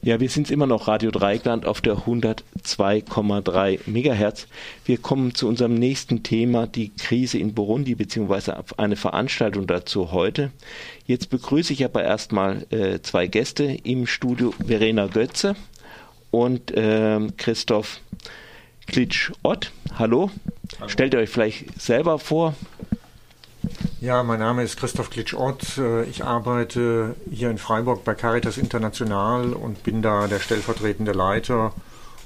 Ja, wir sind immer noch Radio Dreigland auf der 102,3 Megahertz. Wir kommen zu unserem nächsten Thema, die Krise in Burundi, beziehungsweise eine Veranstaltung dazu heute. Jetzt begrüße ich aber erstmal äh, zwei Gäste im Studio, Verena Götze und äh, Christoph Klitsch-Ott. Hallo. Hallo. Stellt ihr euch vielleicht selber vor. Ja, mein Name ist Christoph Klitsch-Ott. Äh, ich arbeite hier in Freiburg bei Caritas International und bin da der stellvertretende Leiter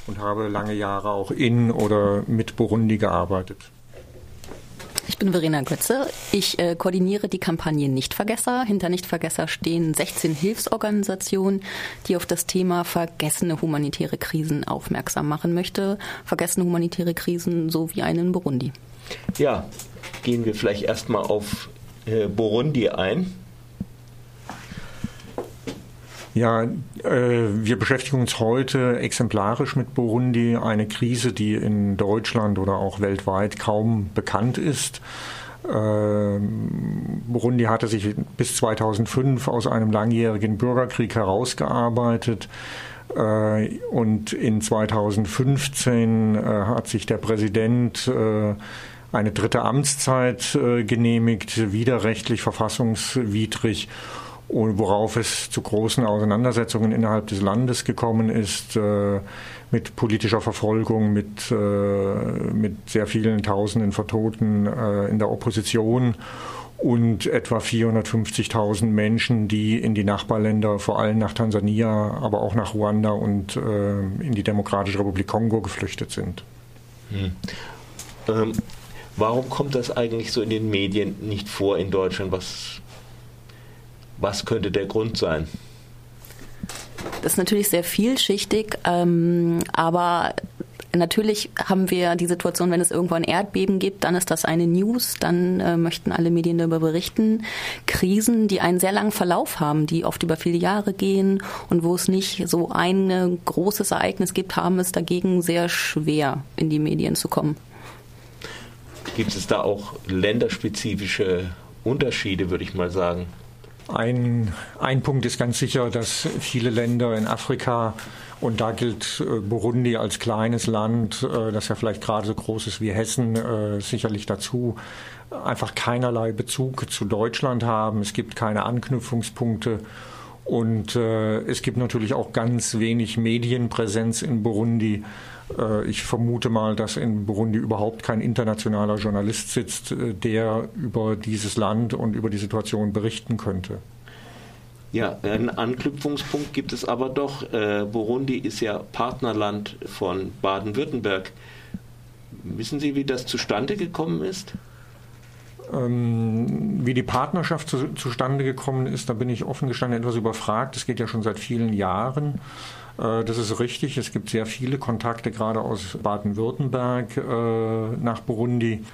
und habe lange Jahre auch in oder mit Burundi gearbeitet. Ich bin Verena Götze. Ich äh, koordiniere die Kampagne Nichtvergesser. Hinter Nichtvergesser stehen 16 Hilfsorganisationen, die auf das Thema vergessene humanitäre Krisen aufmerksam machen möchte. Vergessene humanitäre Krisen so wie einen Burundi. Ja, gehen wir vielleicht erstmal auf äh, Burundi ein. Ja, äh, wir beschäftigen uns heute exemplarisch mit Burundi, eine Krise, die in Deutschland oder auch weltweit kaum bekannt ist. Äh, Burundi hatte sich bis 2005 aus einem langjährigen Bürgerkrieg herausgearbeitet. Äh, und in 2015 äh, hat sich der Präsident eine dritte Amtszeit äh, genehmigt, widerrechtlich, verfassungswidrig worauf es zu großen Auseinandersetzungen innerhalb des Landes gekommen ist, äh, mit politischer Verfolgung, mit, äh, mit sehr vielen Tausenden Vertoten äh, in der Opposition und etwa 450.000 Menschen, die in die Nachbarländer, vor allem nach Tansania, aber auch nach Ruanda und äh, in die Demokratische Republik Kongo geflüchtet sind. Hm. Ähm, Warum kommt das eigentlich so in den Medien nicht vor in Deutschland? Was, was könnte der Grund sein? Das ist natürlich sehr vielschichtig, ähm, aber Natürlich haben wir die Situation, wenn es irgendwo ein Erdbeben gibt, dann ist das eine News, dann äh, möchten alle Medien darüber berichten. Krisen, die einen sehr langen Verlauf haben, die oft über viele Jahre gehen und wo es nicht so ein großes Ereignis gibt, haben es dagegen sehr schwer, in die Medien zu kommen. Gibt es da auch länderspezifische Unterschiede, würde ich mal sagen? Ein, ein Punkt ist ganz sicher, dass viele Länder in Afrika, und da gilt äh, Burundi als kleines Land, äh, das ja vielleicht gerade so groß ist wie Hessen, äh, sicherlich dazu, einfach keinerlei Bezug zu Deutschland haben. Es gibt keine Anknüpfungspunkte. Und äh, es gibt natürlich auch ganz wenig Medienpräsenz in Burundi. Äh, ich vermute mal, dass in Burundi überhaupt kein internationaler Journalist sitzt, äh, der über dieses Land und über die Situation berichten könnte. Ja, einen Anknüpfungspunkt gibt es aber doch. Äh, Burundi ist ja Partnerland von Baden-Württemberg. Wissen Sie, wie das zustande gekommen ist? Wie die Partnerschaft zu, zustande gekommen ist, da bin ich offen gestanden etwas überfragt. Es geht ja schon seit vielen Jahren. Äh, das ist richtig. Es gibt sehr viele Kontakte, gerade aus Baden-Württemberg äh, nach Burundi.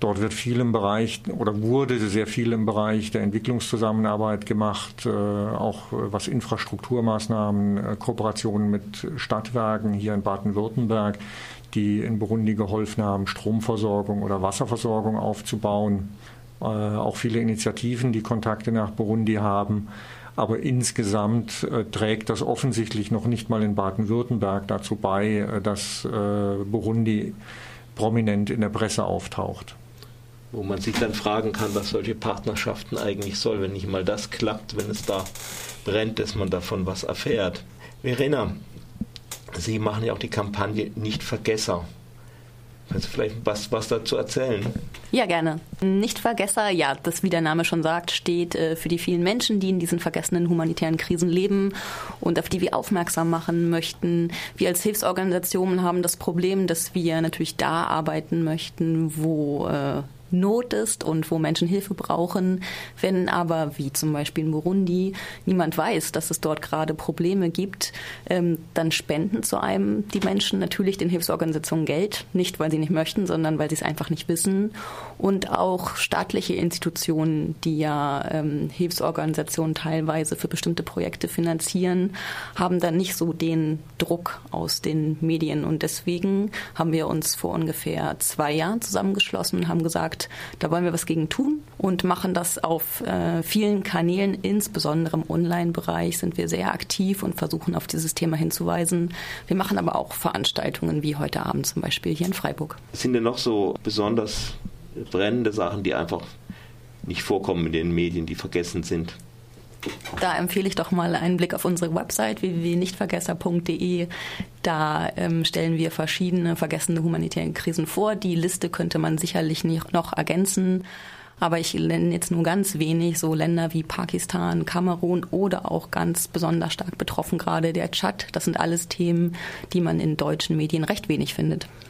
Dort wird viel im Bereich oder wurde sehr viel im Bereich der Entwicklungszusammenarbeit gemacht, äh, auch was Infrastrukturmaßnahmen, Kooperationen mit Stadtwerken hier in Baden-Württemberg, die in Burundi geholfen haben, Stromversorgung oder Wasserversorgung aufzubauen. Auch viele Initiativen, die Kontakte nach Burundi haben. Aber insgesamt äh, trägt das offensichtlich noch nicht mal in Baden-Württemberg dazu bei, äh, dass äh, Burundi prominent in der Presse auftaucht. Wo man sich dann fragen kann, was solche Partnerschaften eigentlich soll, wenn nicht mal das klappt, wenn es da brennt, dass man davon was erfährt. Verena, Sie machen ja auch die Kampagne Nicht-Vergesser. Kannst du vielleicht was, was dazu erzählen? Ja, gerne. Nichtvergesser, ja, das wie der Name schon sagt, steht äh, für die vielen Menschen, die in diesen vergessenen humanitären Krisen leben und auf die wir aufmerksam machen möchten. Wir als Hilfsorganisationen haben das Problem, dass wir natürlich da arbeiten möchten, wo äh, Not ist und wo Menschen Hilfe brauchen. Wenn aber, wie zum Beispiel in Burundi, niemand weiß, dass es dort gerade Probleme gibt, ähm, dann spenden zu einem die Menschen natürlich den Hilfsorganisationen Geld. Nicht, weil sie nicht möchten, sondern weil sie es einfach nicht wissen. Und auch staatliche Institutionen, die ja ähm, Hilfsorganisationen teilweise für bestimmte Projekte finanzieren, haben dann nicht so den Druck aus den Medien. Und deswegen haben wir uns vor ungefähr zwei Jahren zusammengeschlossen und haben gesagt, Und da wollen wir was gegen tun und machen das auf äh, vielen Kanälen, insbesondere im Online-Bereich sind wir sehr aktiv und versuchen auf dieses Thema hinzuweisen. Wir machen aber auch Veranstaltungen wie heute Abend zum Beispiel hier in Freiburg. Sind denn noch so besonders brennende Sachen, die einfach nicht vorkommen in den Medien, die vergessen sind? Da empfehle ich doch mal einen Blick auf unsere Website www.nichtvergesser.de. Da ähm, stellen wir verschiedene vergessene humanitäre Krisen vor. Die Liste könnte man sicherlich noch ergänzen. Aber ich nenne jetzt nur ganz wenig, so Länder wie Pakistan, Kamerun oder auch ganz besonders stark betroffen gerade der Tschad. Das sind alles Themen, die man in deutschen Medien recht wenig findet.